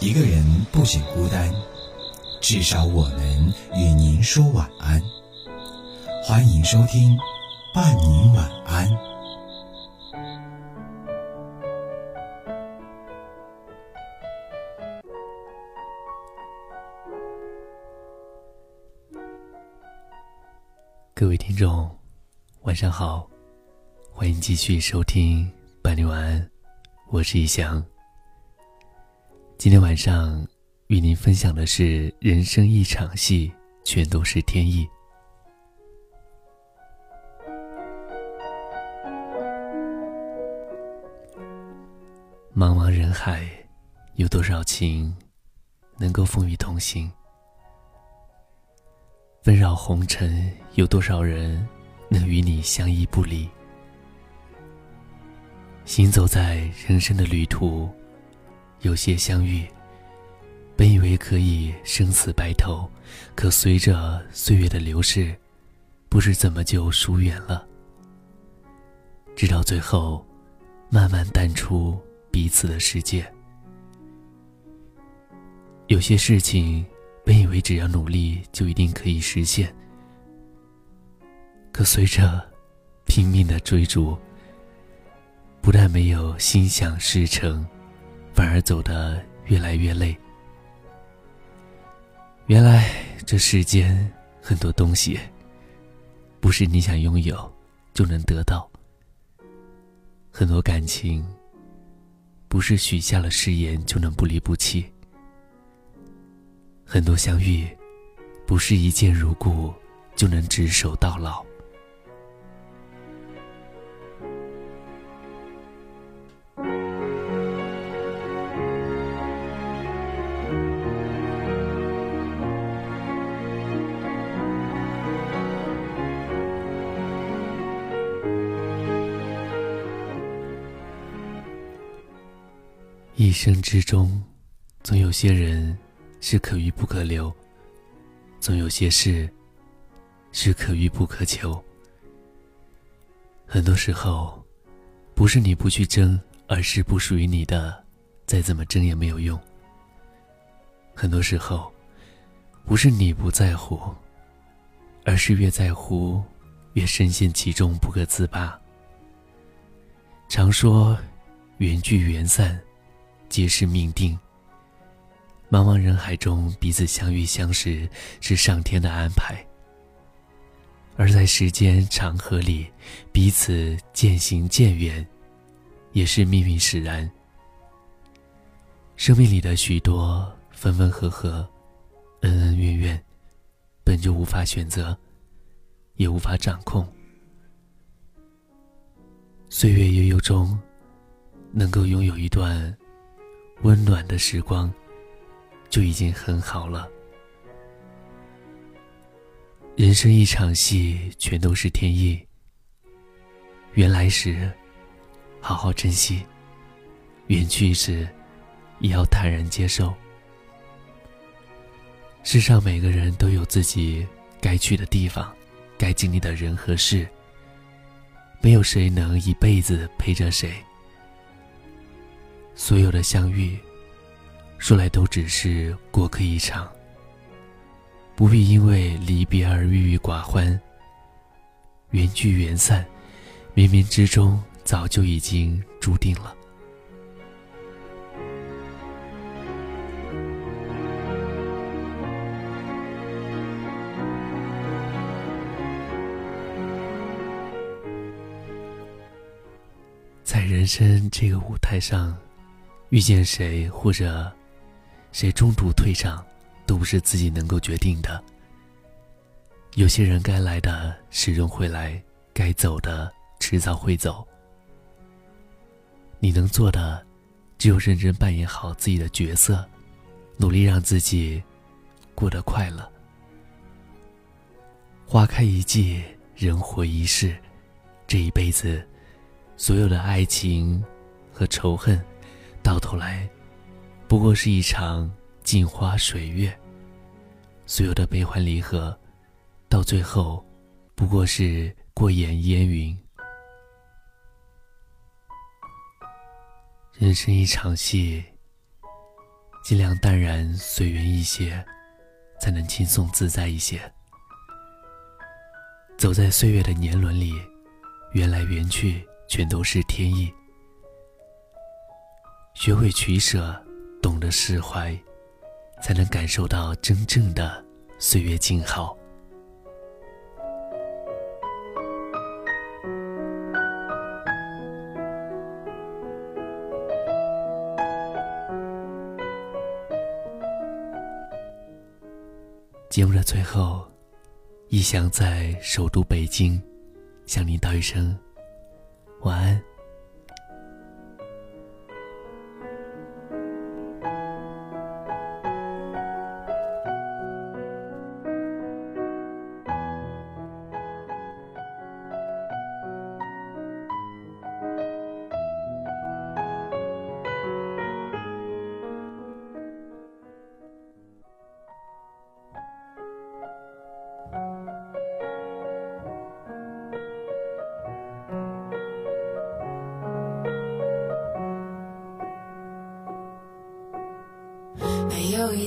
一个人不显孤单，至少我能与您说晚安。欢迎收听《伴你晚安》。各位听众，晚上好，欢迎继续收听《伴你晚安》，我是一翔。今天晚上与您分享的是：人生一场戏，全都是天意。茫茫人海，有多少情能够风雨同行？纷扰红尘，有多少人能与你相依不离？行走在人生的旅途。有些相遇，本以为可以生死白头，可随着岁月的流逝，不知怎么就疏远了。直到最后，慢慢淡出彼此的世界。有些事情，本以为只要努力就一定可以实现，可随着拼命的追逐，不但没有心想事成。反而走得越来越累。原来这世间很多东西，不是你想拥有就能得到；很多感情，不是许下了誓言就能不离不弃；很多相遇，不是一见如故就能执手到老。一生之中，总有些人是可遇不可留，总有些事是可遇不可求。很多时候，不是你不去争，而是不属于你的，再怎么争也没有用。很多时候，不是你不在乎，而是越在乎，越深陷其中不可自拔。常说，缘聚缘散。皆是命定。茫茫人海中，彼此相遇相识是上天的安排；而在时间长河里，彼此渐行渐远，也是命运使然。生命里的许多分分合合、恩恩怨怨，本就无法选择，也无法掌控。岁月悠悠中，能够拥有一段。温暖的时光，就已经很好了。人生一场戏，全都是天意。缘来时，好好珍惜；缘去时，也要坦然接受。世上每个人都有自己该去的地方，该经历的人和事。没有谁能一辈子陪着谁。所有的相遇，说来都只是过客一场。不必因为离别而郁郁寡欢。缘聚缘散，冥冥之中早就已经注定了。在人生这个舞台上。遇见谁，或者谁中途退场，都不是自己能够决定的。有些人该来的始终会来，该走的迟早会走。你能做的，只有认真扮演好自己的角色，努力让自己过得快乐。花开一季，人活一世，这一辈子，所有的爱情和仇恨。到头来，不过是一场镜花水月；所有的悲欢离合，到最后，不过是过眼烟云。人生一场戏，尽量淡然随缘一些，才能轻松自在一些。走在岁月的年轮里，缘来缘去，全都是天意。学会取舍，懂得释怀，才能感受到真正的岁月静好。节目的最后，一翔在首都北京，向您道一声晚安。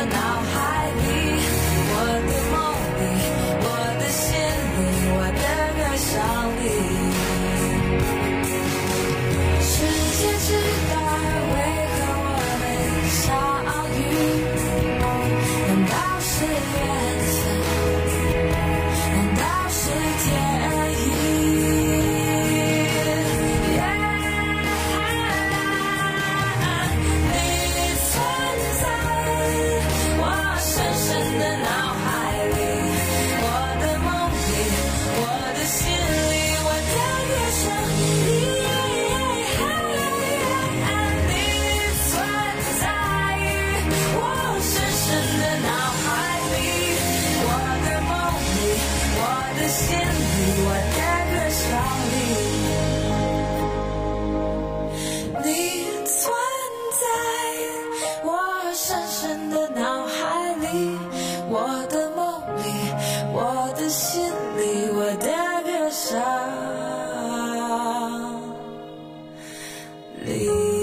深的歌声里。